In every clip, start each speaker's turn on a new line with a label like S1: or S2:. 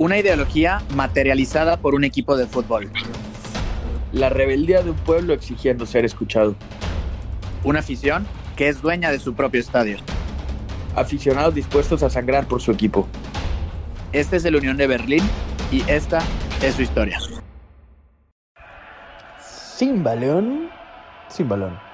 S1: Una ideología materializada por un equipo de fútbol.
S2: La rebeldía de un pueblo exigiendo ser escuchado.
S1: Una afición que es dueña de su propio estadio.
S2: Aficionados dispuestos a sangrar por su equipo.
S1: Este es el Unión de Berlín y esta es su historia.
S2: Sin balón, sin balón.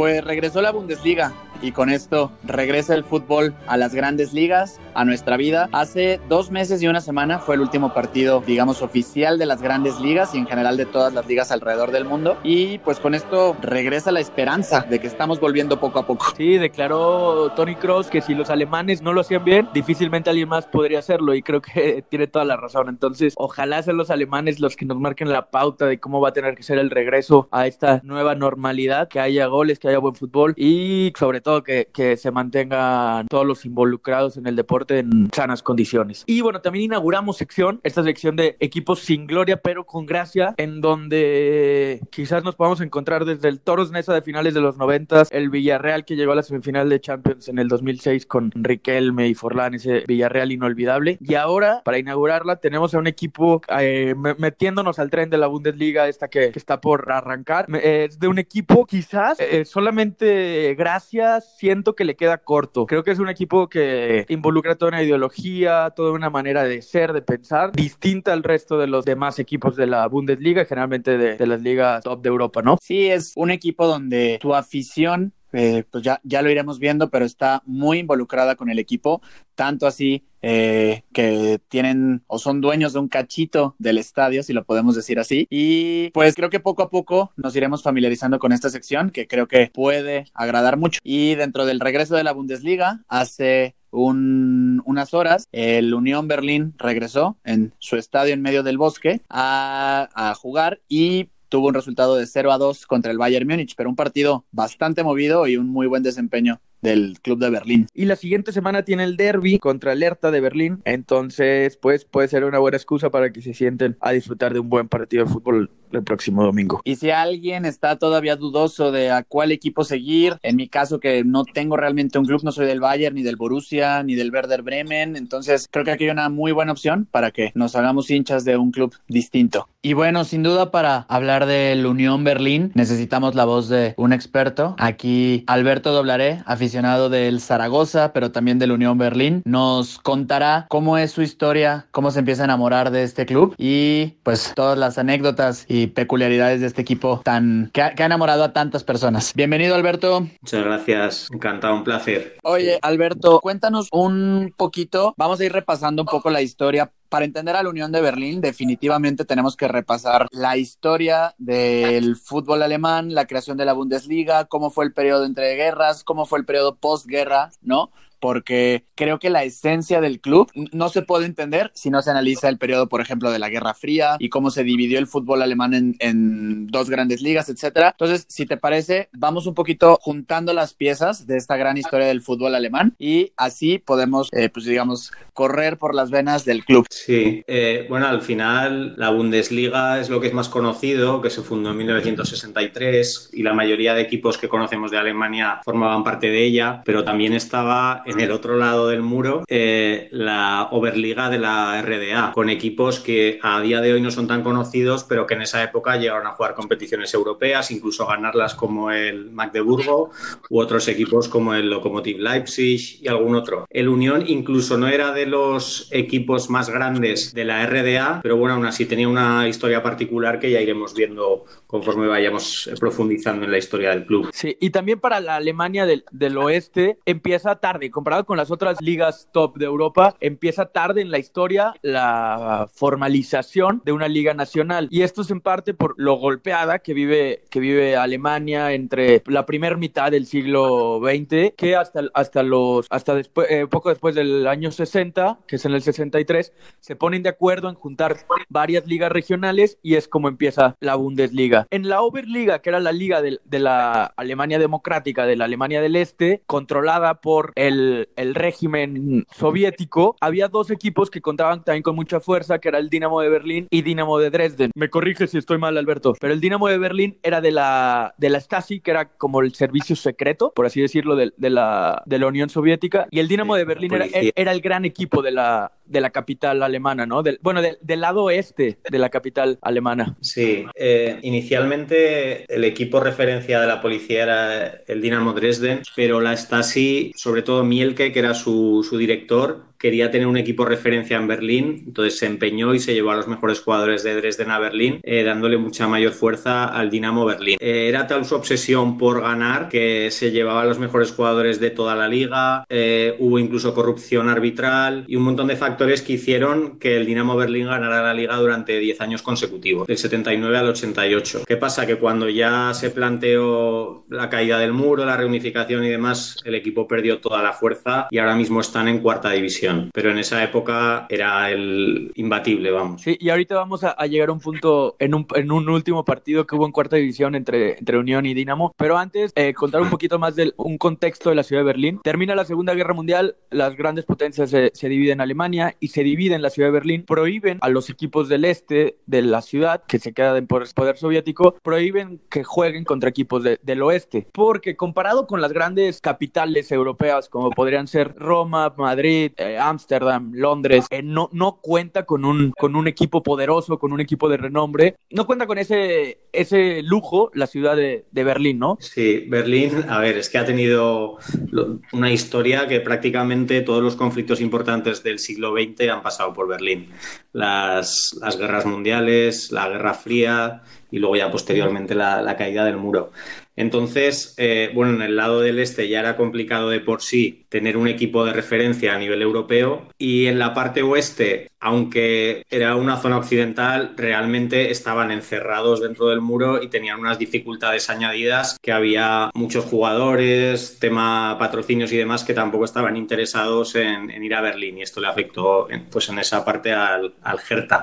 S1: Pues regresó la Bundesliga y con esto regresa el fútbol a las grandes ligas, a nuestra vida. Hace dos meses y una semana fue el último partido, digamos, oficial de las grandes ligas y en general de todas las ligas alrededor del mundo. Y pues con esto regresa la esperanza de que estamos volviendo poco a poco.
S2: Sí, declaró Tony Cross que si los alemanes no lo hacían bien, difícilmente alguien más podría hacerlo y creo que tiene toda la razón. Entonces, ojalá sean los alemanes los que nos marquen la pauta de cómo va a tener que ser el regreso a esta nueva normalidad, que haya goles, que haya buen fútbol y sobre todo que, que se mantengan todos los involucrados en el deporte en sanas condiciones. Y bueno, también inauguramos sección, esta sección de equipos sin gloria pero con gracia, en donde quizás nos podamos encontrar desde el Toros Nesa de finales de los 90, el Villarreal que llegó a la semifinal de Champions en el 2006 con Riquelme y Forlán, ese Villarreal inolvidable. Y ahora, para inaugurarla, tenemos a un equipo eh, metiéndonos al tren de la Bundesliga, esta que, que está por arrancar. Es de un equipo quizás eh, solamente gracias siento que le queda corto. Creo que es un equipo que involucra toda una ideología, toda una manera de ser, de pensar, distinta al resto de los demás equipos de la Bundesliga, generalmente de, de las ligas top de Europa, ¿no?
S1: Sí, es un equipo donde tu afición eh, pues ya, ya lo iremos viendo, pero está muy involucrada con el equipo, tanto así eh, que tienen o son dueños de un cachito del estadio, si lo podemos decir así. Y pues creo que poco a poco nos iremos familiarizando con esta sección, que creo que puede agradar mucho. Y dentro del regreso de la Bundesliga, hace un, unas horas, el Unión Berlín regresó en su estadio en medio del bosque a jugar y tuvo un resultado de 0 a 2 contra el Bayern Múnich, pero un partido bastante movido y un muy buen desempeño del club de Berlín.
S2: Y la siguiente semana tiene el derby contra el Hertha de Berlín, entonces pues puede ser una buena excusa para que se sienten a disfrutar de un buen partido de fútbol el próximo domingo.
S1: Y si alguien está todavía dudoso de a cuál equipo seguir, en mi caso que no tengo realmente un club, no soy del Bayern, ni del Borussia, ni del Werder Bremen, entonces creo que aquí hay una muy buena opción para que nos hagamos hinchas de un club distinto. Y bueno, sin duda para hablar del Unión Berlín necesitamos la voz de un experto. Aquí Alberto Doblaré, aficionado del Zaragoza, pero también del Unión Berlín, nos contará cómo es su historia, cómo se empieza a enamorar de este club y pues todas las anécdotas y peculiaridades de este equipo tan que ha, que ha, enamorado a tantas personas. Bienvenido, Alberto.
S3: Muchas gracias, encantado, un placer.
S1: Oye, Alberto, cuéntanos un poquito, vamos a ir repasando un poco la historia para entender a la Unión de Berlín, definitivamente tenemos que repasar la historia del fútbol alemán, la creación de la Bundesliga, cómo fue el periodo entre guerras, cómo fue el periodo postguerra, ¿no? Porque creo que la esencia del club no se puede entender si no se analiza el periodo, por ejemplo, de la Guerra Fría y cómo se dividió el fútbol alemán en, en dos grandes ligas, etcétera. Entonces, si te parece, vamos un poquito juntando las piezas de esta gran historia del fútbol alemán y así podemos, eh, pues digamos, correr por las venas del club.
S3: Sí, eh, bueno, al final la Bundesliga es lo que es más conocido, que se fundó en 1963 y la mayoría de equipos que conocemos de Alemania formaban parte de ella, pero también estaba en el otro lado del muro eh, la Oberliga de la RDA, con equipos que a día de hoy no son tan conocidos, pero que en esa época llegaron a jugar competiciones europeas, incluso ganarlas como el Magdeburgo u otros equipos como el Lokomotiv Leipzig y algún otro. El Unión incluso no era de los equipos más grandes de la RDA, pero bueno, aún así tenía una historia particular que ya iremos viendo conforme vayamos profundizando en la historia del club.
S2: Sí, y también para la Alemania del, del oeste empieza tarde, comparado con las otras ligas top de Europa, empieza tarde en la historia la formalización de una liga nacional. Y esto es en parte por lo golpeada que vive, que vive Alemania entre la primera mitad del siglo XX, que hasta, hasta los, hasta después, eh, poco después del año 60, que es en el 63, se ponen de acuerdo en juntar varias ligas regionales y es como empieza la Bundesliga. En la Oberliga, que era la liga de, de la Alemania democrática, de la Alemania del Este, controlada por el, el régimen soviético, había dos equipos que contaban también con mucha fuerza, que era el Dinamo de Berlín y Dinamo de Dresden. Me corrige si estoy mal, Alberto, pero el Dinamo de Berlín era de la, de la Stasi, que era como el servicio secreto, por así decirlo, de, de la, de la Unión Soviética, y el Dinamo de Berlín era, era, el gran equipo de la, de la capital alemana, ¿no? Del, bueno, del, lado oeste de la capital alemana.
S3: Sí, eh, inicialmente el equipo referencia de la policía era el Dinamo Dresden, pero la Stasi, sobre todo Mielke, que era su, su director, quería tener un equipo referencia en Berlín, entonces se empeñó y se llevó a los mejores jugadores de Dresden a Berlín, eh, dándole mucha mayor fuerza al Dinamo Berlín. Eh, era tal su obsesión por ganar que se llevaba a los mejores jugadores de toda la liga, eh, hubo incluso corrupción arbitral y un montón de factores que hicieron que el Dinamo Berlín ganara la liga durante 10 años consecutivos, del 79 al 88. ¿Qué pasa? Que cuando ya se planteó la caída del muro, la reunificación y demás, el equipo perdió toda la fuerza y ahora mismo están en cuarta división pero en esa época era el imbatible, vamos.
S2: Sí, y ahorita vamos a, a llegar a un punto en un, en un, último partido que hubo en cuarta división entre, entre Unión y Dinamo, pero antes eh, contar un poquito más de un contexto de la ciudad de Berlín. Termina la Segunda Guerra Mundial, las grandes potencias se, se dividen en Alemania y se dividen en la ciudad de Berlín, prohíben a los equipos del este de la ciudad, que se queda en poder soviético, prohíben que jueguen contra equipos de, del oeste, porque comparado con las grandes capitales europeas como podrían ser Roma, Madrid, eh, Ámsterdam, Londres, eh, no, no cuenta con un, con un equipo poderoso, con un equipo de renombre. No cuenta con ese, ese lujo la ciudad de, de Berlín, ¿no?
S3: Sí, Berlín, a ver, es que ha tenido una historia que prácticamente todos los conflictos importantes del siglo XX han pasado por Berlín. Las, las guerras mundiales, la Guerra Fría y luego ya posteriormente la, la caída del muro. Entonces, eh, bueno, en el lado del este ya era complicado de por sí tener un equipo de referencia a nivel europeo y en la parte oeste, aunque era una zona occidental, realmente estaban encerrados dentro del muro y tenían unas dificultades añadidas que había muchos jugadores, tema patrocinios y demás que tampoco estaban interesados en, ir a Berlín y esto le afectó en, pues en esa parte al, al.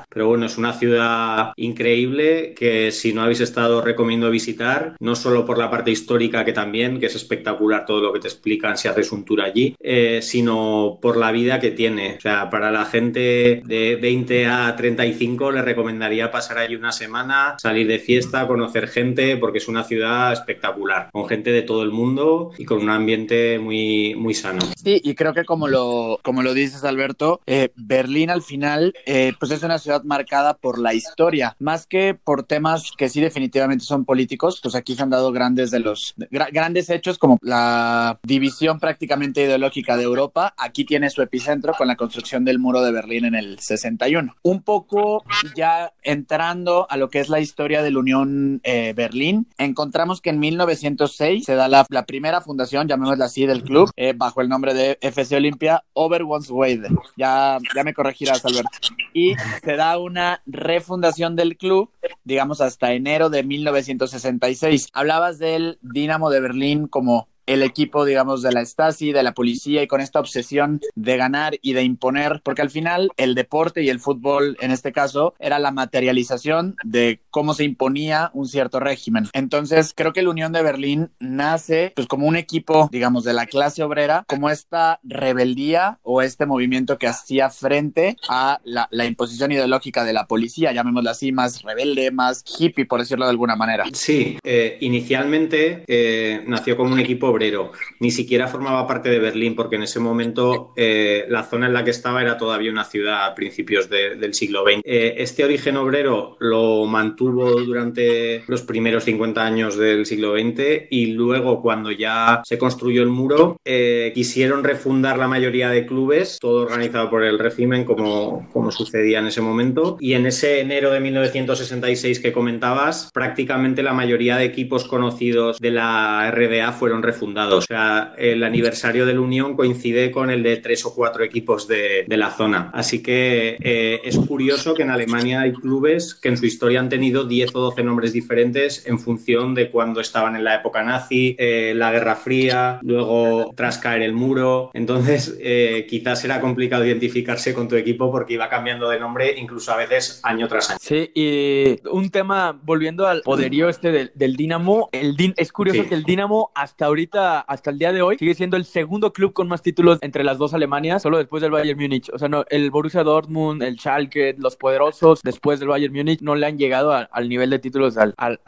S3: Pero bueno, es una ciudad increíble que si no habéis estado recomiendo visitar, no solo por la parte histórica que también, que es espectacular todo lo que te explican si haces un tour allí, eh, sino por la vida que tiene. O sea, para la gente de 20 a 35 le recomendaría pasar allí una semana, salir de fiesta, conocer gente, porque es una ciudad espectacular, con gente de todo el mundo y con un ambiente muy, muy sano.
S1: Sí, y creo que como lo, como lo dices, Alberto, eh, Berlín al final, eh, pues es una ciudad marcada por la historia, más que por temas que sí definitivamente son políticos, pues aquí se han dado grandes de los gra grandes hechos como la división prácticamente ideológica de Europa. Aquí tiene su epicentro con la construcción del muro de Berlín en el 61. Un poco ya entrando a lo que es la historia de la Unión eh, Berlín, encontramos que en 1906 se da la, primera fundación, llamémosla así, del club, eh, bajo el nombre de FC Olimpia Oberwonsweide. Ya, ya me corregirás, Alberto. Y se da una refundación del club, digamos, hasta enero de 1966. Hablabas del Dinamo de Berlín como el equipo, digamos, de la Stasi, de la policía y con esta obsesión de ganar y de imponer, porque al final el deporte y el fútbol, en este caso, era la materialización de cómo se imponía un cierto régimen. Entonces, creo que la Unión de Berlín nace, pues, como un equipo, digamos, de la clase obrera, como esta rebeldía o este movimiento que hacía frente a la, imposición ideológica de la policía, llamémosla así, más rebelde, más hippie, por decirlo de alguna manera.
S3: Sí, eh, inicialmente eh, nació como un equipo obrero. Ni siquiera formaba parte de Berlín, porque en ese momento eh, la zona en la que estaba era todavía una ciudad a principios de, del siglo XX. Eh, este origen obrero lo mantuvo durante los primeros 50 años del siglo XX y luego cuando ya se construyó el muro eh, quisieron refundar la mayoría de clubes, todo organizado por el régimen como, como sucedía en ese momento. Y en ese enero de 1966 que comentabas, prácticamente la mayoría de equipos conocidos de la RDA fueron refundados O sea, el aniversario de la Unión coincide con el de tres o cuatro equipos de, la zona. Así que eh, es curioso que en Alemania hay clubes que en su historia han tenido 10 o 12 nombres diferentes en función de cuando estaban en la época nazi, eh, la Guerra Fría, luego tras caer el muro. Entonces, eh, quizás era complicado identificarse con tu equipo porque iba cambiando de nombre incluso a veces año tras año.
S2: Sí, y un tema, volviendo al poderío este del, del Dinamo, el es curioso que el Dinamo hasta ahorita, hasta el día de hoy, sigue siendo el segundo club con más títulos entre las dos Alemanias, solo después del Bayern Múnich. O sea, no, el Borussia Dortmund, el Schalke, los poderosos, después del Bayern Múnich, no le han llegado al nivel de títulos al, al,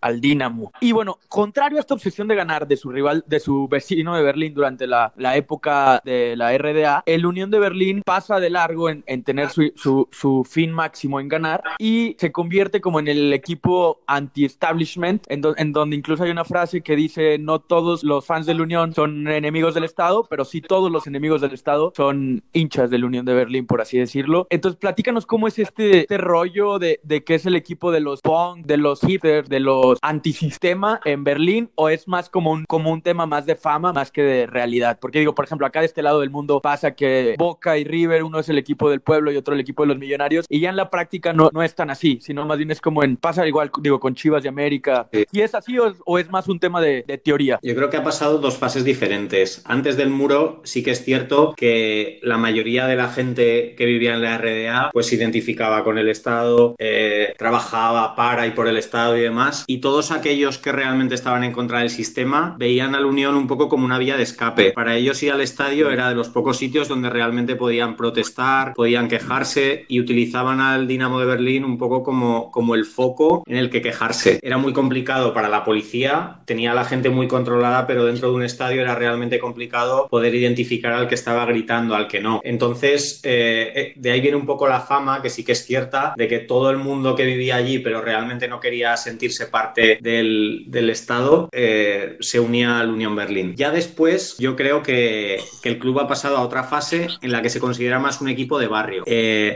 S2: al, Dinamo. Y bueno, contrario a esta obsesión de ganar de su rival, de su vecino de Berlín durante la, la época de la RDA, el Unión de Berlín pasa de largo en, en tener su, su, su, fin máximo en ganar y se convierte como en el equipo anti-establishment, en, en donde incluso hay una frase que dice, no todos los fans de la Unión son enemigos del Estado, pero sí todos los enemigos del Estado son hinchas de la Unión de Berlín, por así decirlo. Entonces, platícanos cómo es este, este rollo de, de que es el equipo de los punk, de los hitters, de los antisistema en Berlín, o es más como un, como un tema más de fama, más que de realidad. Porque digo, por ejemplo, acá de este lado del mundo pasa que Boca y River, uno es el equipo del pueblo y otro el equipo de los millonarios, y ya en la práctica no, no es tan así, sino más bien es como en, pasa igual, digo, con Chivas de América. ¿Y es así o, o es más un tema de, teoría?
S3: Yo creo que ha pasado dos fases diferentes. Antes del muro sí que es cierto que la mayoría de la gente que vivía en la RDA pues se identificaba con el Estado, eh, trabajaba para y por el Estado y demás. Y todos aquellos que realmente estaban en contra del sistema veían a la Unión un poco como una vía de escape. Para ellos ir al estadio era de los pocos sitios donde realmente podían protestar, podían quejarse y utilizaban al Dinamo de Berlín un poco como, como el foco en el que quejarse. Era muy complicado para la policía tenía la gente muy controlada, pero dentro de un estadio era realmente complicado poder identificar al que estaba gritando, al que no. Entonces, eh, eh, de ahí viene un poco la fama, que sí que es cierta, de que todo el mundo que vivía allí, pero realmente no quería sentirse parte del, del Estado, eh, se unía al Unión Berlín. Ya después, yo creo que, que, el club ha pasado a otra fase en la que se considera más un equipo de barrio.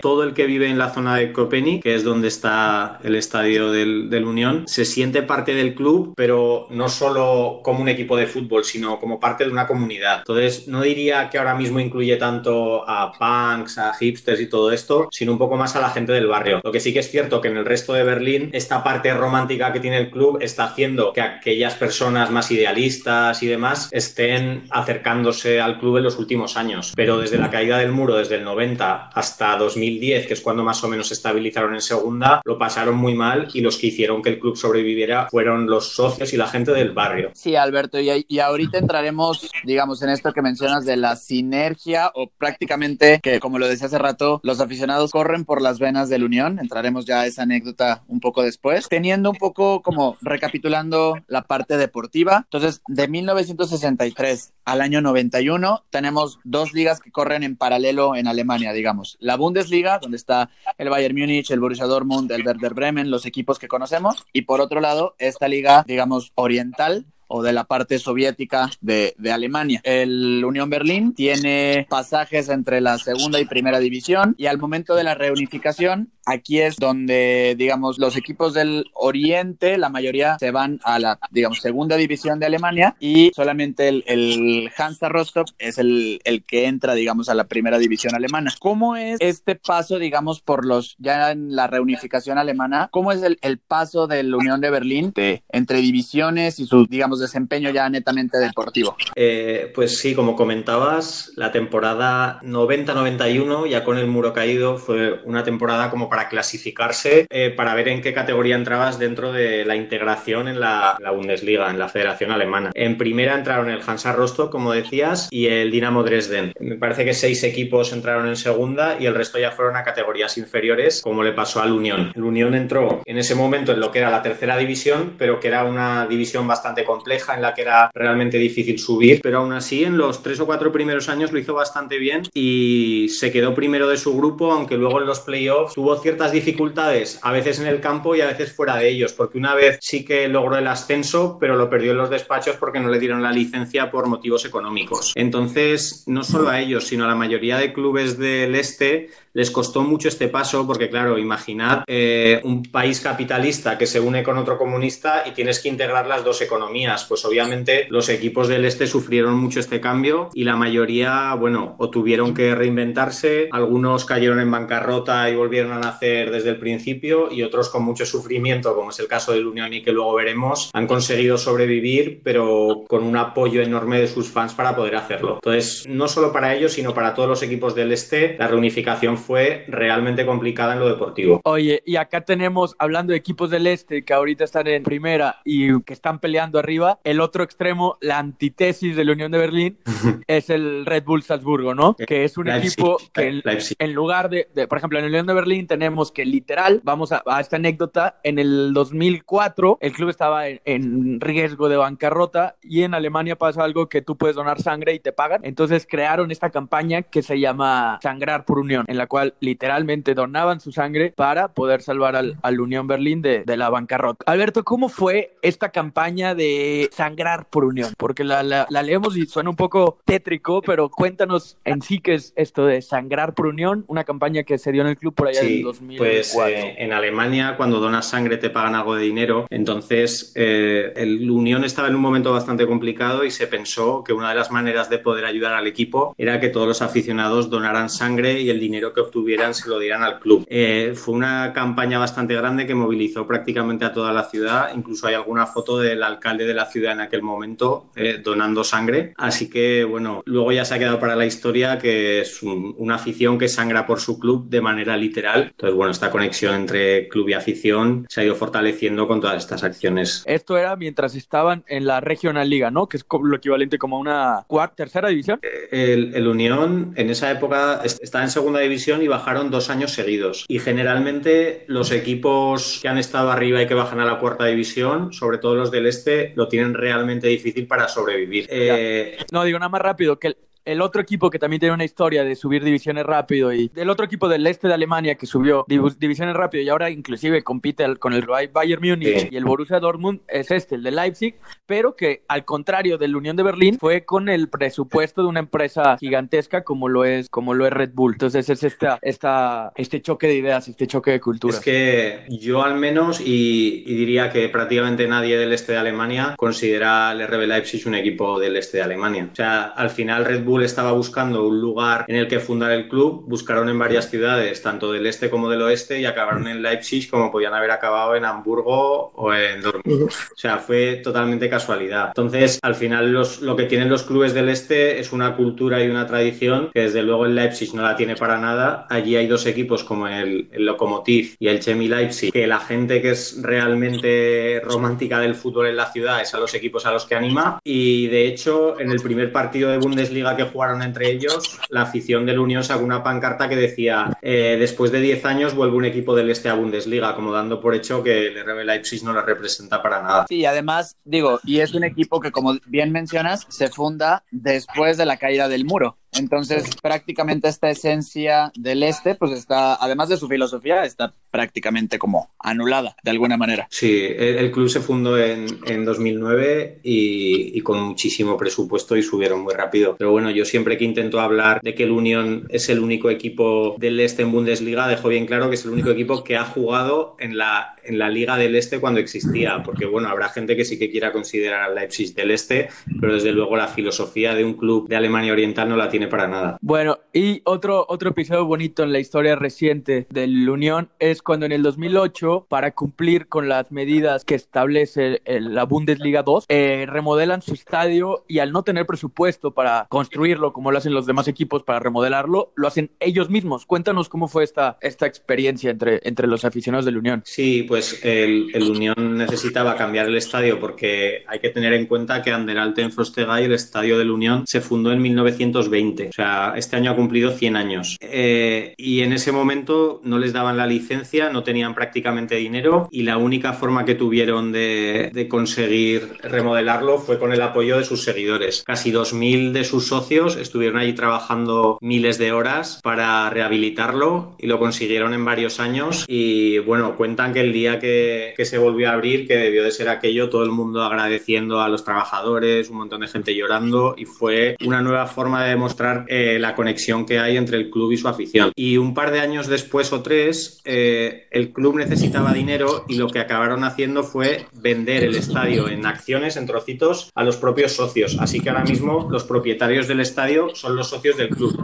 S3: todo el que vive en la zona de Copenhague, que es donde está el estadio del, del Unión, se siente parte del club, pero no solo como un equipo de fútbol, sino como parte de una comunidad. Entonces, no diría que ahora mismo incluye tanto a punks, a hipsters y todo esto, sino un poco más a la gente del barrio. Lo que sí que es cierto que en el resto de Berlín, esta parte romántica que tiene el club está haciendo que aquellas personas más idealistas y demás estén acercándose al club en los últimos años. Pero desde la caída del muro, desde el 90 hasta 2010, que es cuando más o menos se estabilizaron en segunda, lo pasaron muy mal y los que hicieron que el club sobreviviera fueron los socios y la gente del barrio.
S1: Sí, Alberto, y, ahorita entraremos, digamos, en esto que mencionas de la sinergia o prácticamente que, como lo decía hace rato, los aficionados corren por las venas del Unión. Entraremos ya a esa anécdota un poco después, teniendo un poco como recapitulando la parte deportiva. Entonces, de 1963 al año 91 tenemos dos ligas que corren en paralelo en Alemania, digamos. La Bundesliga, donde está el Bayern Múnich, el Borussia Dortmund, el Werder Bremen, los equipos que conocemos, y por otro lado, esta liga, digamos, oriental o de la parte soviética de, de, Alemania. El Unión Berlín tiene pasajes entre la segunda y primera división y al momento de la reunificación Aquí es donde, digamos, los equipos del Oriente, la mayoría se van a la, digamos, segunda división de Alemania y solamente el, el Hansa Rostock es el, el, que entra, digamos, a la primera división alemana. ¿Cómo es este paso, digamos, por los, ya en la reunificación alemana, cómo es el, el paso de la Unión de Berlín de, entre divisiones y su, digamos, desempeño ya netamente deportivo?
S3: Eh, pues sí, como comentabas, la temporada 90-91, ya con el muro caído, fue una temporada como para clasificarse, eh, para ver en qué categoría entrabas dentro de la integración en la, Bundesliga, en la Federación Alemana. En primera entraron el Hansa Rostock, como decías, y el Dinamo Dresden. Me parece que seis equipos entraron en segunda y el resto ya fueron a categorías inferiores, como le pasó al Unión. El Unión entró en ese momento en lo que era la tercera división, pero que era una división bastante compleja en la que era realmente difícil subir, pero aún así en los tres o cuatro primeros años lo hizo bastante bien y se quedó primero de su grupo, aunque luego en los playoffs tuvo ciertas dificultades, a veces en el campo y a veces fuera de ellos, porque una vez sí que logró el ascenso, pero lo perdió en los despachos porque no le dieron la licencia por motivos económicos. Entonces, no solo a ellos, sino a la mayoría de clubes del este les costó mucho este paso porque, claro, imaginad eh, un país capitalista que se une con otro comunista y tienes que integrar las dos economías Pues obviamente los equipos del este sufrieron mucho este cambio y la mayoría, bueno, o tuvieron que reinventarse, algunos cayeron en bancarrota y volvieron a nacer desde el principio y otros con mucho sufrimiento, como es el caso del Unión y que luego veremos, han conseguido sobrevivir, pero con un apoyo enorme de sus fans para poder hacerlo. Entonces, no solo para ellos, sino para todos los equipos del este, la reunificación fue realmente complicada en lo deportivo.
S2: Oye, y acá tenemos, hablando de equipos del este que ahorita están en primera y que están peleando arriba, el otro extremo, la antítesis de la Unión de Berlín, es el Red Bull Salzburgo, ¿no? Que es un equipo que en, lugar de, por ejemplo, en la Unión de Berlín tenemos que literal, vamos a, esta anécdota, en el 2004 el club estaba en, riesgo de bancarrota y en Alemania pasa algo que tú puedes donar sangre y te pagan. Entonces crearon esta campaña que se llama Sangrar por Unión, en la cual literalmente donaban su sangre para poder salvar al, al Unión Berlín de, de, la bancarrota. Alberto, ¿cómo fue esta campaña de Sangrar por Unión? Porque la, la, leemos y suena un poco tétrico, pero cuéntanos en sí qué es esto de Sangrar por Unión, una campaña que se dio en el club por allá en 2004.
S3: Pues eh, en Alemania, cuando donas sangre te pagan algo de dinero, entonces eh, el Unión estaba en un momento bastante complicado y se pensó que una de las maneras de poder ayudar al equipo era que todos los aficionados donaran sangre y el dinero que obtuvieran se lo dieran al club. Eh, fue una campaña bastante grande que movilizó prácticamente a toda la ciudad, incluso hay alguna foto del alcalde de la ciudad en aquel momento eh, donando sangre, así que bueno, luego ya se ha quedado para la historia que es una afición que sangra por su club de manera literal, entonces bueno, esta conexión entre club y afición se ha ido fortaleciendo con todas estas acciones.
S2: Esto era mientras estaban en la Regional Liga, ¿no? Que es lo equivalente como a una cuarta, tercera división.
S3: El, el Unión en esa época está en segunda división y bajaron dos años seguidos. Y generalmente los equipos que han estado arriba y que bajan a la cuarta división, sobre todo los del este, lo tienen realmente difícil para sobrevivir.
S2: Eh... No, digo nada más rápido, que el otro equipo que también tiene una historia de subir divisiones rápido y el otro equipo del este de Alemania que subió divisiones rápido y ahora inclusive compite con el Bayern Múnich y el Borussia Dortmund es este, el de Leipzig, pero que al contrario del Unión de Berlín fue con el presupuesto de una empresa gigantesca como lo es como lo es Red Bull. Entonces es esta, esta este choque de ideas, este choque de cultura.
S3: Es que yo al menos y, y diría que prácticamente nadie del este de Alemania considera el RB Leipzig un equipo del este de Alemania. O sea, al final Red Bull estaba buscando un lugar en el que fundar el club, buscaron en varias ciudades, tanto del este como del oeste, y acabaron en Leipzig como podían haber acabado en Hamburgo o en Dortmund. O sea, fue totalmente casualidad. Entonces, al final, los, lo que tienen los clubes del este es una cultura y una tradición que desde luego el Leipzig no la tiene para nada. Allí hay dos equipos como el, el Lokomotiv y el Chemi Leipzig, que la gente que es realmente romántica del fútbol en la ciudad es a los equipos a los que anima. Y de hecho, en el primer partido de Bundesliga que jugaron entre ellos, la afición del Unión sacó una pancarta que decía eh, después de 10 años vuelve un equipo del este a Bundesliga, como dando por hecho que el RB Leipzig no la representa para nada.
S1: Sí, además, digo, y es un equipo que como bien mencionas, se funda después de la caída del muro. Entonces, prácticamente esta esencia del este, pues está, además de su filosofía, está prácticamente como anulada de alguna manera.
S3: Sí, el, club se fundó en, en 2009 y, con muchísimo presupuesto y subieron muy rápido. Pero bueno, yo siempre que intento hablar de que el Unión es el único equipo del este en Bundesliga, dejo bien claro que es el único equipo que ha jugado en la, en la Liga del Este cuando existía. Porque bueno, habrá gente que sí que quiera considerar al Leipzig del Este, pero desde luego la filosofía de un club de Alemania Oriental no la tiene para nada.
S2: Bueno, y otro, otro episodio bonito en la historia reciente del Unión es cuando en el 2008, para cumplir con las medidas que establece la Bundesliga 2, eh, remodelan su estadio y al no tener presupuesto para construirlo como lo hacen los demás equipos para remodelarlo, lo hacen ellos mismos. Cuéntanos cómo fue esta, esta experiencia entre, entre los aficionados del Unión.
S3: Sí, pues el, el Unión necesitaba cambiar el estadio porque hay que tener en cuenta que Anderalten Frostegay, el estadio del Unión, se fundó en 1920. O sea, este año ha cumplido 100 años. Eh, y en ese momento no les daban la licencia, no tenían prácticamente dinero y la única forma que tuvieron de, de conseguir remodelarlo fue con el apoyo de sus seguidores. Casi 2.000 de sus socios estuvieron allí trabajando miles de horas para rehabilitarlo y lo consiguieron en varios años. Y bueno, cuentan que el día que, que se volvió a abrir, que debió de ser aquello, todo el mundo agradeciendo a los trabajadores, un montón de gente llorando y fue una nueva forma de demostrar eh, la conexión que hay entre el club y su afición. Y un par de años después o tres, eh, el club necesitaba dinero y lo que acabaron haciendo fue vender el estadio en acciones, en trocitos, a los propios socios. Así que ahora mismo los propietarios del estadio son los socios del club.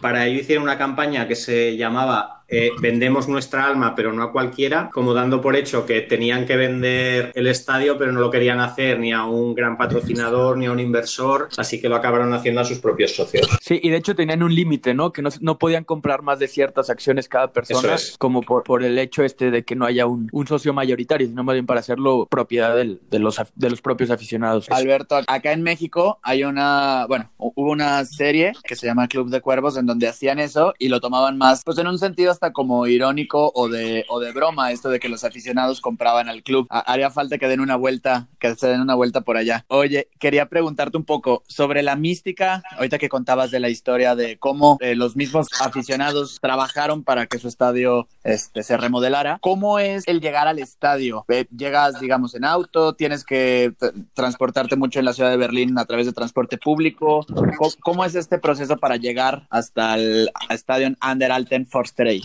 S3: Para ello hicieron una campaña que se llamaba eh, vendemos nuestra alma, pero no a cualquiera, como dando por hecho que tenían que vender el estadio, pero no lo querían hacer ni a un gran patrocinador ni a un inversor, así que lo acabaron haciendo a sus propios socios.
S2: Sí, y de hecho tenían un límite, ¿no? Que no, no, podían comprar más de ciertas acciones cada persona, como por, por, el hecho este de que no haya un, un socio mayoritario, sino más bien para hacerlo propiedad del, de, los, de los propios aficionados.
S1: Alberto, acá en México hay una, bueno, hubo una serie que se llama Club de Cuervos en donde hacían eso y lo tomaban más, pues en un sentido hasta como irónico o de, o de broma esto de que los aficionados compraban al club. Haría falta que den una vuelta, que se den una vuelta por allá. Oye, quería preguntarte un poco sobre la mística, ahorita que contabas de la historia de cómo eh, los mismos aficionados trabajaron para que su estadio este, se remodelara. ¿Cómo es el llegar al estadio? Eh, llegas, digamos, en auto, tienes que transportarte mucho en la ciudad de Berlín a través de transporte público. ¿Cómo, cómo es este proceso para llegar hasta el estadio Under Alten Forsterei?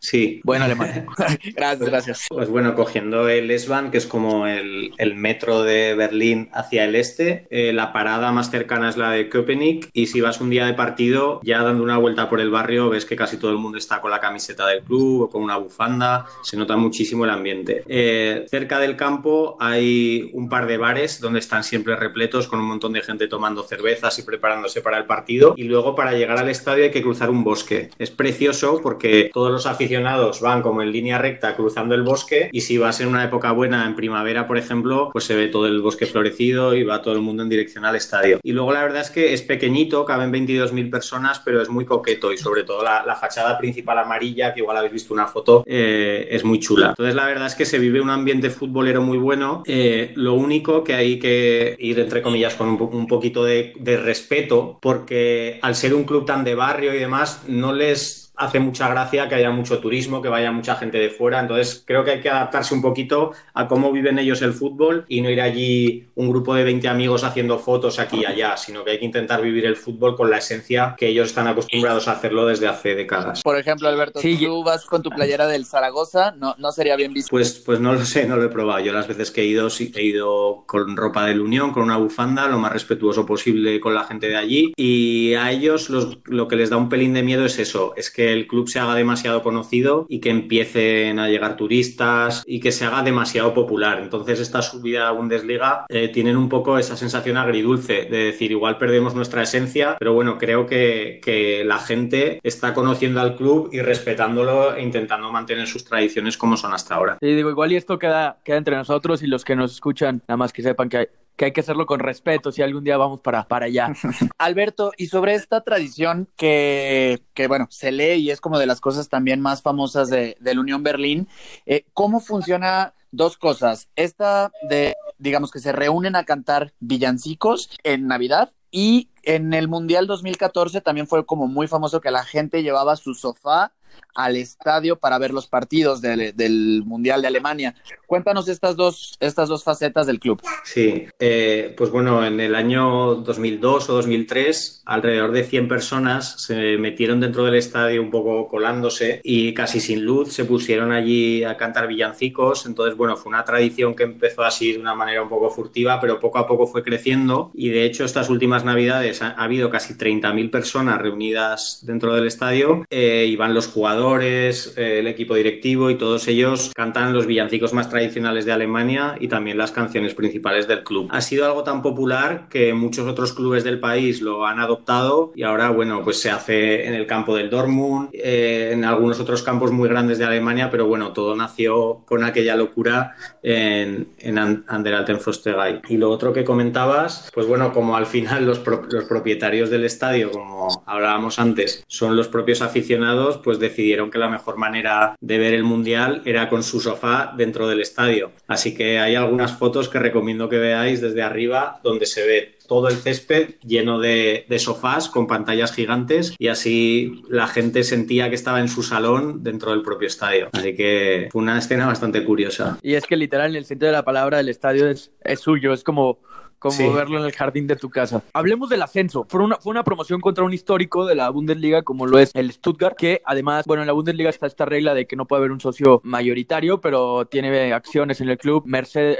S3: Sí.
S1: Bueno, alemán. gracias, gracias.
S3: Pues bueno, cogiendo el S-Bahn, que es como el, el, metro de Berlín hacia el este, eh, la parada más cercana es la de Köpenick y si vas un día de partido, ya dando una vuelta por el barrio, ves que casi todo el mundo está con la camiseta del club o con una bufanda, se nota muchísimo el ambiente. Eh, cerca del campo hay un par de bares donde están siempre repletos con un montón de gente tomando cervezas y preparándose para el partido y luego para llegar al estadio hay que cruzar un bosque. Es precioso porque todos los aficionados van como en línea recta cruzando el bosque y si vas en una época buena, en primavera, por ejemplo, pues se ve todo el bosque florecido y va todo el mundo en dirección al estadio. Y luego la verdad es que es pequeñito, caben 22.000 personas, pero es muy coqueto y sobre todo la, fachada principal amarilla, que igual habéis visto una foto, eh, es muy chula. Entonces la verdad es que se vive un ambiente futbolero muy bueno. Eh, lo único que hay que ir, entre comillas, con un, poquito de respeto, porque al ser un club tan de barrio y demás, no les hace mucha gracia que haya mucho turismo, que vaya mucha gente de fuera. Entonces, creo que hay que adaptarse un poquito a cómo viven ellos el fútbol y no ir allí un grupo de 20 amigos haciendo fotos aquí y allá, sino que hay que intentar vivir el fútbol con la esencia que ellos están acostumbrados a hacerlo desde hace décadas.
S1: Por ejemplo, Alberto, si tú vas con tu playera del Zaragoza, no, no sería bien visto.
S3: Pues, pues no lo sé, no lo he probado. Yo las veces que he ido, sí, he ido con ropa del Unión, con una bufanda, lo más respetuoso posible con la gente de allí. Y a ellos los, lo que les da un pelín de miedo es eso, es que el club se haga demasiado conocido y que empiecen a llegar turistas y que se haga demasiado popular. Entonces esta subida a Bundesliga eh, tienen un poco esa sensación agridulce de decir igual perdemos nuestra esencia, pero bueno, creo que, que la gente está conociendo al club y respetándolo e intentando mantener sus tradiciones como son hasta ahora.
S2: Sí, digo, igual y esto queda, queda entre nosotros y los que nos escuchan, nada más que sepan que hay, que hay que hacerlo con respeto si algún día vamos para, para allá.
S1: Alberto, y sobre esta tradición que, que, bueno, se lee y es como de las cosas también más famosas de, de la Unión Berlín, eh, ¿cómo funciona dos cosas? Esta de, digamos, que se reúnen a cantar villancicos en Navidad y en el Mundial 2014 también fue como muy famoso que la gente llevaba su sofá al estadio para ver los partidos de, del Mundial de Alemania. Cuéntanos estas dos, estas dos facetas del club.
S3: Sí, eh, pues bueno, en el año 2002 o 2003, alrededor de 100 personas se metieron dentro del estadio un poco colándose y casi sin luz se pusieron allí a cantar villancicos. Entonces, bueno, fue una tradición que empezó así de una manera un poco furtiva, pero poco a poco fue creciendo y de hecho estas últimas navidades ha, ha habido casi 30.000 personas reunidas dentro del estadio eh, y van los jugadores, eh, el equipo directivo y todos ellos cantan los villancicos más tradicionales de Alemania y también las canciones principales del club. Ha sido algo tan popular que muchos otros clubes del país lo han adoptado y ahora, bueno, pues se hace en el campo del Dortmund, eh, en algunos otros campos muy grandes de Alemania, pero bueno, todo nació con aquella locura en, en Anderalten. Y lo otro que comentabas, pues bueno, como al final los, los propietarios del estadio, como hablábamos antes, son los propios aficionados, pues decidieron que la mejor manera de ver el Mundial era con su sofá dentro del estadio. Así que hay algunas fotos que recomiendo que veáis desde arriba donde se ve todo el césped lleno de, sofás con pantallas gigantes y así la gente sentía que estaba en su salón dentro del propio estadio. Así que fue una escena bastante curiosa.
S2: Y es que literal en el sentido de la palabra el estadio es, es suyo, es como como verlo en el jardín de tu casa. Hablemos del ascenso. Fue una, fue una promoción contra un histórico de la Bundesliga, como lo es el Stuttgart, que además, bueno, en la Bundesliga está esta regla de que no puede haber un socio mayoritario, pero tiene acciones en el club Mercedes,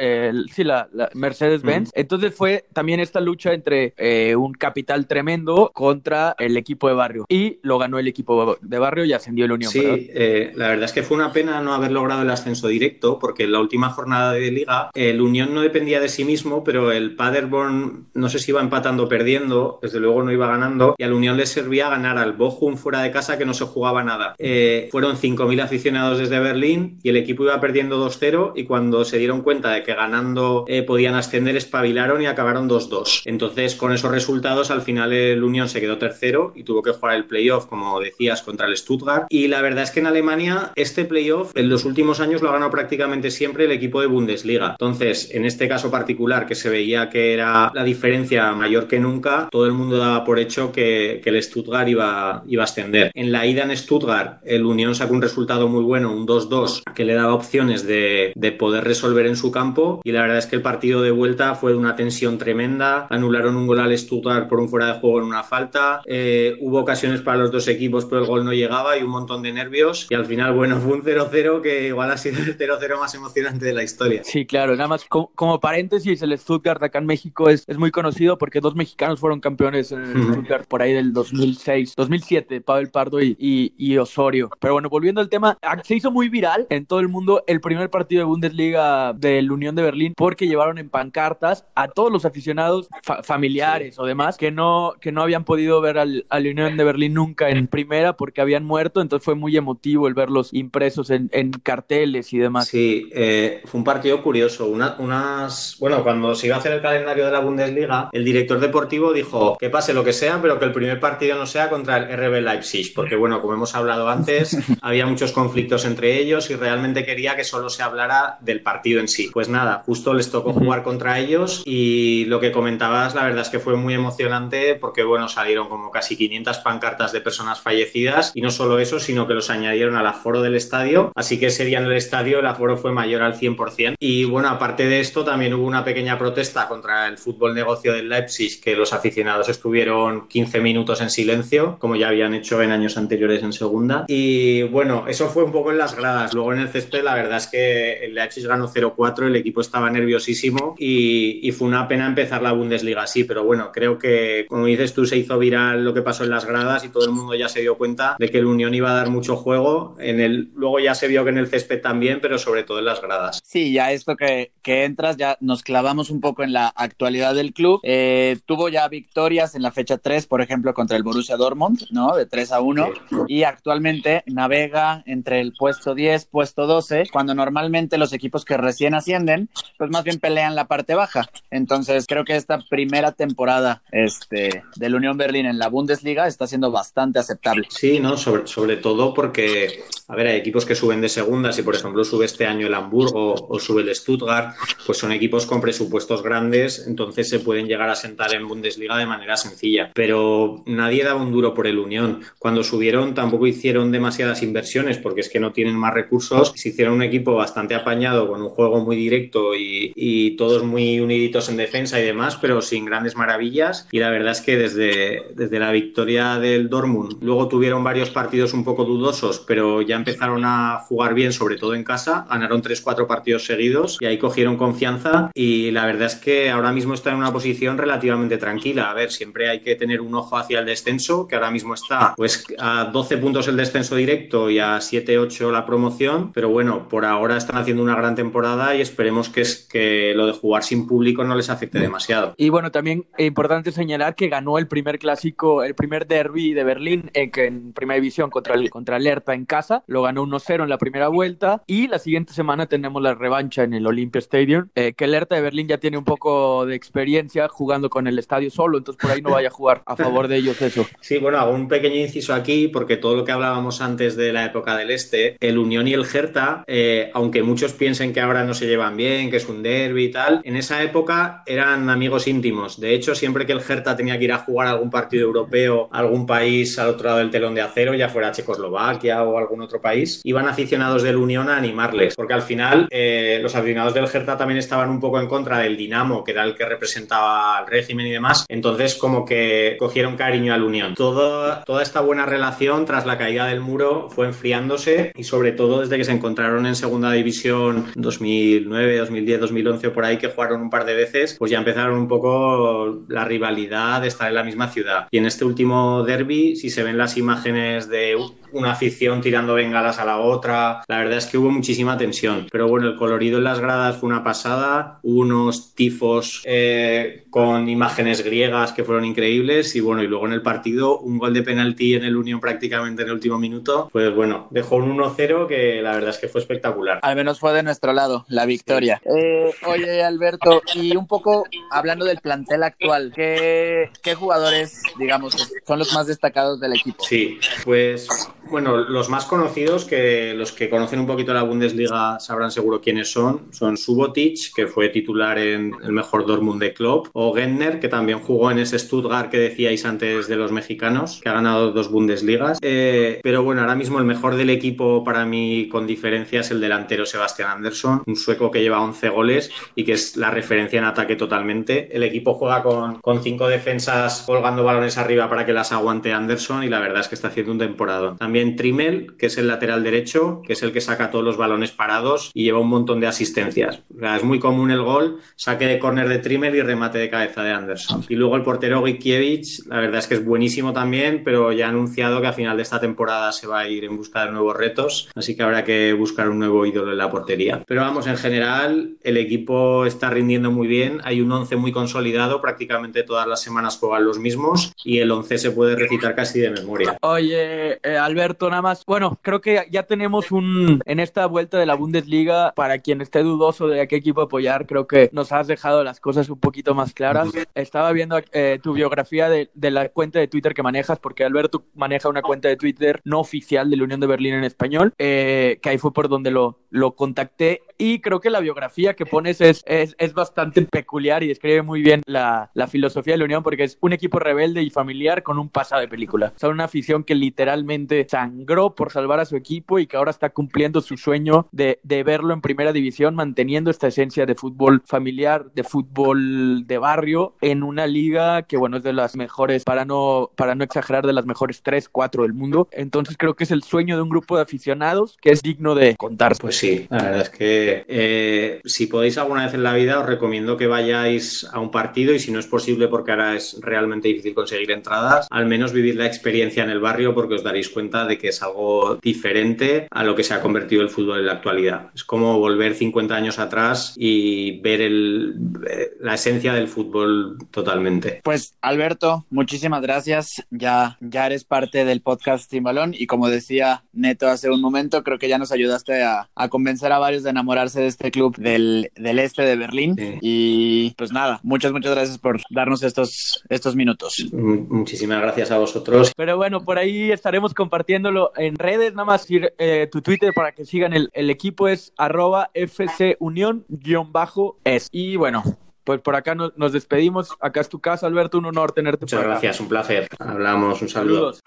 S2: sí, la, Mercedes-Benz. Entonces fue también esta lucha entre eh, un capital tremendo contra el equipo de barrio. Y lo ganó el equipo de barrio y ascendió el Unión.
S3: Sí, eh, la verdad es que fue una pena no haber logrado el ascenso directo, porque en la última jornada de liga el Unión no dependía de sí mismo, pero el Paderborn no sé si iba empatando o perdiendo, desde luego no iba ganando, y al Unión le servía ganar al Bochum fuera de casa que no se jugaba nada. Eh, fueron 5.000 aficionados desde Berlín y el equipo iba perdiendo 2-0 y cuando se dieron cuenta de que ganando eh, podían ascender, espabilaron y acabaron 2-2. Entonces, con esos resultados, al final el Unión se quedó tercero y tuvo que jugar el playoff, como decías, contra el Stuttgart. Y la verdad es que en Alemania este playoff en los últimos años lo ha ganado prácticamente siempre el equipo de Bundesliga. Entonces, en este caso particular, que se veía que era la diferencia mayor que nunca, todo el mundo daba por hecho que, el Stuttgart iba, iba a ascender. En la ida en Stuttgart, el Unión sacó un resultado muy bueno, un 2-2, que le daba opciones de, de poder resolver en su campo. Y la verdad es que el partido de vuelta fue de una tensión tremenda. Anularon un gol al Stuttgart por un fuera de juego en una falta. Eh, hubo ocasiones para los dos equipos, pero el gol no llegaba y un montón de nervios. Y al final, bueno, fue un 0-0 que igual ha sido el 0-0 más emocionante de la historia.
S2: Sí, claro. Nada más como, paréntesis, el Stuttgart acá en México es, es, muy conocido porque dos mexicanos fueron campeones en el Stuttgart por ahí del 2006, 2007, Pavel Pardo y, y, Osorio. Pero bueno, volviendo al tema, ah, se hizo muy viral en todo el mundo el primer partido de Bundesliga del Unión de Berlín porque llevaron en pancartas a todos los aficionados familiares o demás que no, que no habían podido ver al, al, Unión de Berlín nunca en primera porque habían muerto, entonces fue muy emotivo el verlos impresos en, en carteles y demás.
S3: Sí, eh, fue un partido curioso. Una, unas, bueno, cuando se iba a hacer el calendario de la Bundesliga, el director deportivo dijo que pase lo que sea, pero que el primer partido no sea contra el RB Leipzig, porque bueno, como hemos hablado antes, había muchos conflictos entre ellos y realmente quería que solo se hablara del partido en sí. Pues nada, justo les tocó jugar contra ellos y lo que comentabas, la verdad es que fue muy emocionante porque bueno, salieron como casi 500 pancartas de personas fallecidas y no solo eso, sino que los añadieron al aforo del estadio, así que ese día en el estadio el aforo fue mayor al 100% y bueno, aparte de esto también hubo una pequeña protesta contra el fútbol negocio del Leipzig que los aficionados estuvieron 15 minutos en silencio, como ya habían hecho en años anteriores en segunda y bueno, eso fue un poco en las gradas, luego en el césped la verdad es que el Leipzig ganó 0-4, el equipo estaba nerviosísimo y, y fue una pena empezar la Bundesliga así, pero bueno, creo que como dices tú se hizo viral lo que pasó en las gradas y todo el mundo ya se dio cuenta de que el Unión iba a dar mucho juego. En el, luego ya se vio que en el césped también, pero sobre todo en las gradas.
S1: Sí, ya esto que, que entras, ya nos clavamos un poco en la actualidad del club. Eh, tuvo ya victorias en la fecha 3, por ejemplo, contra el Borussia Dortmund, ¿no? De 3 a 1. Y actualmente navega entre el puesto 10, puesto 12, cuando normalmente los equipos que recién ascienden, pues más bien pelean la parte baja. Entonces, creo que esta primera temporada este, del Unión Berlín en la Bundesliga está siendo bastante aceptable.
S3: Sí, ¿no? Sobre, sobre todo porque, a ver, hay equipos que suben de segunda, si por ejemplo sube este año el Hamburgo o sube el Stuttgart, pues son equipos con presupuestos grandes, entonces se pueden llegar a sentar en Bundesliga de manera sencilla. Pero nadie daba un duro por el Unión. Cuando subieron tampoco hicieron demasiadas inversiones porque es que no tienen más recursos. Se hicieron un equipo bastante apañado con un juego muy directo y, todos muy uniditos en defensa y demás, pero sin grandes maravillas. Y la verdad es que desde, desde la victoria del Dortmund, luego tuvieron varios partidos un poco dudosos, pero ya empezaron a jugar bien, sobre todo en casa. Ganaron 3-4 partidos seguidos y ahí cogieron confianza. Y la verdad es que ahora mismo está en una posición relativamente tranquila. A ver, siempre hay que tener un ojo hacia el descenso, que ahora mismo está pues a 12 puntos el descenso directo y a 7-8 la promoción. Pero bueno, por ahora están haciendo una gran temporada y esperemos que, es, que lo de jugar sin público no les afecte demasiado.
S2: Y bueno, también es importante señalar que ganó el primer clásico, el primer derby de Berlín en, en primera división contra el contra Alerta en casa, lo ganó 1-0 en la primera vuelta y la siguiente semana tenemos la revancha en el Olympia Stadium, eh, que Alerta de Berlín ya tiene un poco de experiencia jugando con el estadio solo, entonces por ahí no vaya a jugar a favor de ellos eso.
S3: Sí, bueno, hago un pequeño inciso aquí porque todo lo que hablábamos antes de la época del Este, el Unión y el Hertha, eh, aunque muchos piensen que ahora no se llevan bien, que es un derby y tal, en esa época eran amigos íntimos. De hecho, siempre que el Hertha tenía que ir a jugar algún partido europeo, algún país al otro lado del telón de acero, ya fuera Checoslovaquia o algún otro país, iban aficionados del Unión a animarles, porque al final eh, los aficionados del Hertha también estaban un poco en contra del Dinamo, que era el que representaba al régimen y demás, entonces como que cogieron cariño al Unión. Todo, toda esta buena relación tras la caída del muro fue enfriándose y sobre todo desde que se encontraron en segunda división 2009, 2010, 2011 por ahí que jugaron un par de veces, pues ya empezaron un poco la rivalidad de estar en la misma ciudad. Y en este último derby, si se ven las imágenes de una afición tirando bengalas a la otra. La verdad es que hubo muchísima tensión. Pero bueno, el colorido en las gradas fue una pasada. unos tifos eh, con imágenes griegas que fueron increíbles. Y bueno, y luego en el partido, un gol de penalti en el Unión prácticamente en el último minuto. Pues bueno, dejó un 1-0 que la verdad es que fue espectacular.
S1: Al menos fue de nuestro lado la victoria. Eh, oye, Alberto, y un poco hablando del plantel actual, ¿qué, ¿qué jugadores, digamos, son los más destacados del equipo?
S3: Sí, pues bueno, los más conocidos, que los que conocen un poquito la Bundesliga sabrán seguro quiénes son, son Subotic, que fue titular en el mejor Dortmund de club, o Gentner, que también jugó en ese Stuttgart que decíais antes de los mexicanos, que ha ganado dos Bundesligas. Eh, pero bueno, ahora mismo el mejor del equipo para mí con diferencia es el delantero Sebastian Andersson, un sueco que lleva 11 goles y que es la referencia en ataque totalmente. El equipo juega con, con cinco defensas colgando balones arriba para que las aguante Anderson y la verdad es que está haciendo un temporada. También Trimel, que es el lateral derecho, que es el que saca todos los balones parados y lleva un montón de asistencias. Es muy común el gol, saque de córner de Trimel y remate de cabeza de Anderson. Y luego el portero Gikiewicz, la verdad es que es buenísimo también, pero ya ha anunciado que a final de esta temporada se va a ir en busca de nuevos retos, así que habrá que buscar un nuevo ídolo en la portería. Pero vamos, en general el equipo está rindiendo muy bien, hay un 11 muy consolidado, prácticamente todas las semanas juegan los mismos y el 11 se puede recitar casi de memoria.
S2: Oye, eh, Alberto, nada más. Bueno, creo que ya tenemos un en esta vuelta de la Bundesliga para quien esté dudoso de a qué equipo apoyar, creo que nos has dejado las cosas un poquito más claras. Estaba viendo eh, tu biografía de, la cuenta de Twitter que manejas, porque Alberto maneja una cuenta de Twitter no oficial de la Unión de Berlín en español, eh, que ahí fue por donde lo, lo contacté y creo que la biografía que pones es, es, es bastante peculiar y describe muy bien la, la, filosofía de la Unión porque es un equipo rebelde y familiar con un pasado de película. O sea, una afición que literalmente sangró por salvar a su equipo y que ahora está cumpliendo su sueño de, de verlo en primera división, manteniendo esta esencia de fútbol familiar, de fútbol de barrio, en una liga que, bueno, es de las mejores, para no, para no exagerar, de las mejores tres, cuatro del mundo. Entonces creo que es el sueño de un grupo de aficionados que es digno de contar.
S3: Pues sí, la verdad es que eh, si podéis alguna vez en la vida os recomiendo que vayáis a un partido y si no es posible porque ahora es realmente difícil conseguir entradas, al menos vivir la experiencia en el barrio porque os daréis cuenta de que es algo diferente a lo que se ha convertido el fútbol en la actualidad. Es como volver 50 años atrás y ver el, eh, la esencia del fútbol totalmente.
S1: Pues Alberto, muchísimas gracias. Ya, ya eres parte del podcast Sin Balón y como decía Neto hace un momento, creo que ya nos ayudaste a, a convencer a varios de enamorarse de este club del, del este de Berlín. Y pues nada, muchas, muchas gracias por darnos estos, estos minutos.
S3: Muchísimas gracias a vosotros.
S2: Pero bueno, por ahí estaremos compartiéndolo en redes, nada más ir eh, tu Twitter para que sigan el, el equipo es arroba FC Unión-es. Y bueno, pues por acá nos, nos, despedimos. Acá es tu casa, Alberto. Un honor tenerte
S3: Muchas gracias, un placer. Hablamos, un saludo. Saludos.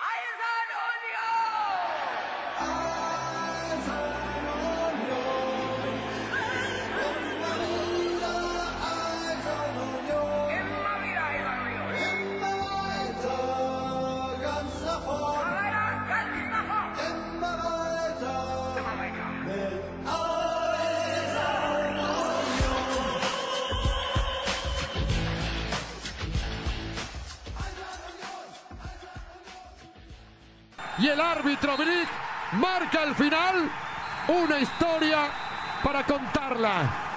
S4: Una historia para contarla.